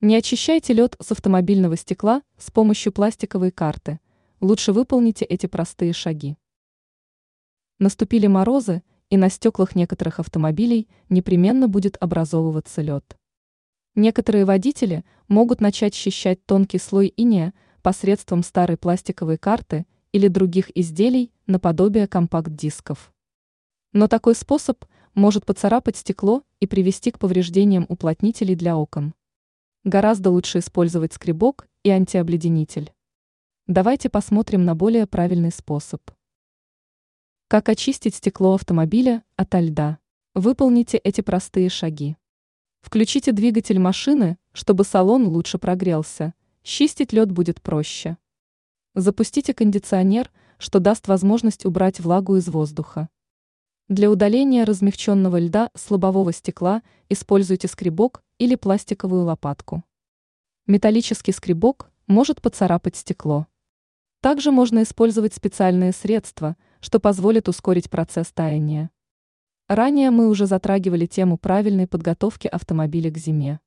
Не очищайте лед с автомобильного стекла с помощью пластиковой карты. Лучше выполните эти простые шаги. Наступили морозы, и на стеклах некоторых автомобилей непременно будет образовываться лед. Некоторые водители могут начать счищать тонкий слой инея посредством старой пластиковой карты или других изделий наподобие компакт-дисков. Но такой способ может поцарапать стекло и привести к повреждениям уплотнителей для окон. Гораздо лучше использовать скребок и антиобледенитель. Давайте посмотрим на более правильный способ. Как очистить стекло автомобиля от льда? Выполните эти простые шаги. Включите двигатель машины, чтобы салон лучше прогрелся. Чистить лед будет проще. Запустите кондиционер, что даст возможность убрать влагу из воздуха. Для удаления размягченного льда с лобового стекла используйте скребок или пластиковую лопатку. Металлический скребок может поцарапать стекло. Также можно использовать специальные средства, что позволит ускорить процесс таяния. Ранее мы уже затрагивали тему правильной подготовки автомобиля к зиме.